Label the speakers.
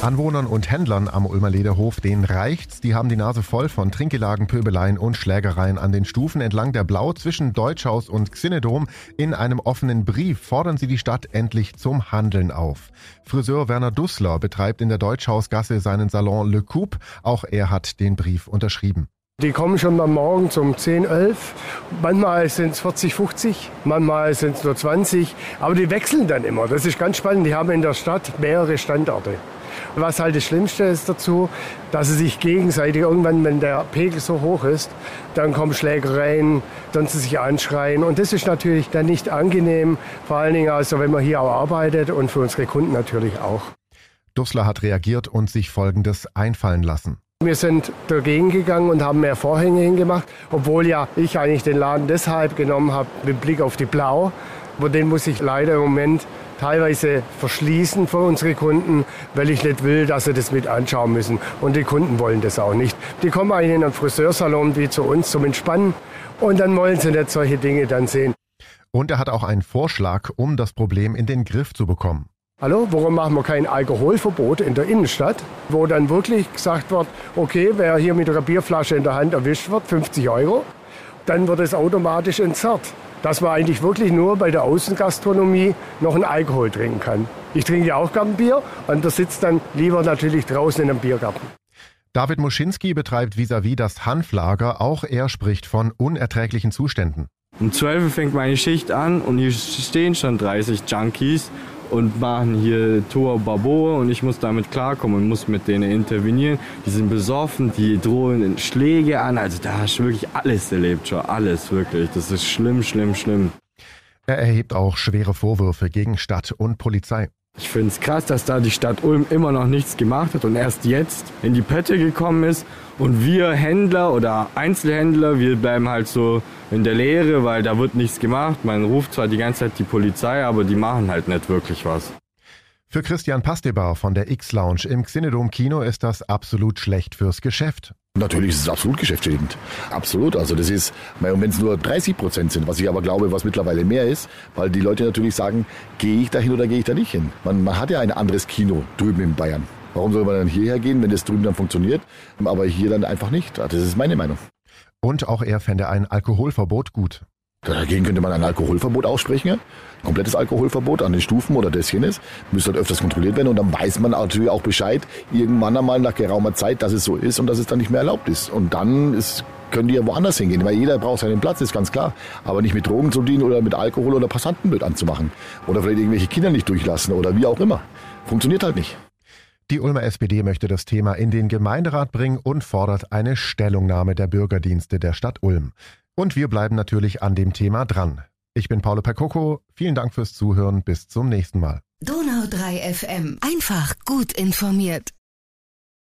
Speaker 1: Anwohnern und Händlern am Ulmer Lederhof, denen reicht's. Die haben die Nase voll von Trinkgelagen, Pöbeleien und Schlägereien an den Stufen entlang der Blau zwischen Deutschhaus und Xinedom. In einem offenen Brief fordern sie die Stadt endlich zum Handeln auf. Friseur Werner Dussler betreibt in der Deutschhausgasse seinen Salon Le Coupe. Auch er hat den Brief unterschrieben.
Speaker 2: Die kommen schon mal morgens um 10, 11. Manchmal sind es 40, 50, manchmal sind es nur 20. Aber die wechseln dann immer. Das ist ganz spannend. Die haben in der Stadt mehrere Standorte. Was halt das Schlimmste ist dazu, dass sie sich gegenseitig irgendwann, wenn der Pegel so hoch ist, dann kommen Schlägereien, dann sie sich anschreien. Und das ist natürlich dann nicht angenehm, vor allen Dingen also, wenn man hier auch arbeitet und für unsere Kunden natürlich auch.
Speaker 1: Dussler hat reagiert und sich Folgendes einfallen lassen.
Speaker 2: Wir sind dagegen gegangen und haben mehr Vorhänge hingemacht, obwohl ja ich eigentlich den Laden deshalb genommen habe mit Blick auf die Blau. Aber den muss ich leider im Moment teilweise verschließen für unsere Kunden, weil ich nicht will, dass sie das mit anschauen müssen. Und die Kunden wollen das auch nicht. Die kommen eigentlich in einen Friseursalon wie zu uns zum Entspannen und dann wollen sie nicht solche Dinge dann sehen.
Speaker 1: Und er hat auch einen Vorschlag, um das Problem in den Griff zu bekommen.
Speaker 2: Hallo, warum machen wir kein Alkoholverbot in der Innenstadt, wo dann wirklich gesagt wird, okay, wer hier mit einer Bierflasche in der Hand erwischt wird, 50 Euro, dann wird es automatisch entzerrt. Dass man eigentlich wirklich nur bei der Außengastronomie noch einen Alkohol trinken kann. Ich trinke ja auch gern Bier und der sitzt dann lieber natürlich draußen in einem Biergarten.
Speaker 1: David Muschinski betreibt vis-à-vis -vis das Hanflager. Auch er spricht von unerträglichen Zuständen.
Speaker 3: Um 12 Uhr fängt meine Schicht an und hier stehen schon 30 Junkies und machen hier Tor Babo und ich muss damit klarkommen und muss mit denen intervenieren. Die sind besoffen, die drohen Schläge an. Also da hast du wirklich alles erlebt schon, alles wirklich. Das ist schlimm, schlimm, schlimm.
Speaker 1: Er erhebt auch schwere Vorwürfe gegen Stadt und Polizei.
Speaker 3: Ich finde es krass, dass da die Stadt Ulm immer noch nichts gemacht hat und erst jetzt in die Pötte gekommen ist. Und wir Händler oder Einzelhändler, wir bleiben halt so in der Lehre, weil da wird nichts gemacht. Man ruft zwar die ganze Zeit die Polizei, aber die machen halt nicht wirklich was.
Speaker 1: Für Christian Pastebar von der X-Lounge im Xinedom Kino ist das absolut schlecht fürs Geschäft.
Speaker 4: Natürlich ist es absolut geschäftsschädigend. Absolut. Also das ist, wenn es nur 30 Prozent sind, was ich aber glaube, was mittlerweile mehr ist, weil die Leute natürlich sagen, gehe ich da hin oder gehe ich da nicht hin? Man, man hat ja ein anderes Kino drüben in Bayern. Warum soll man dann hierher gehen, wenn das drüben dann funktioniert, aber hier dann einfach nicht? Das ist meine Meinung.
Speaker 1: Und auch er fände ein Alkoholverbot gut.
Speaker 4: Dagegen könnte man ein Alkoholverbot aussprechen. Ein komplettes Alkoholverbot an den Stufen oder das jenes. Müsste halt öfters kontrolliert werden und dann weiß man natürlich auch Bescheid, irgendwann einmal nach geraumer Zeit, dass es so ist und dass es dann nicht mehr erlaubt ist. Und dann ist, können die ja woanders hingehen, weil jeder braucht seinen Platz, ist ganz klar. Aber nicht mit Drogen zu dienen oder mit Alkohol oder Passantenbild anzumachen. Oder vielleicht irgendwelche Kinder nicht durchlassen oder wie auch immer. Funktioniert halt nicht.
Speaker 1: Die Ulmer SPD möchte das Thema in den Gemeinderat bringen und fordert eine Stellungnahme der Bürgerdienste der Stadt Ulm. Und wir bleiben natürlich an dem Thema dran. Ich bin Paolo Percoco. Vielen Dank fürs Zuhören. Bis zum nächsten Mal.
Speaker 5: Donau 3 FM. Einfach gut informiert.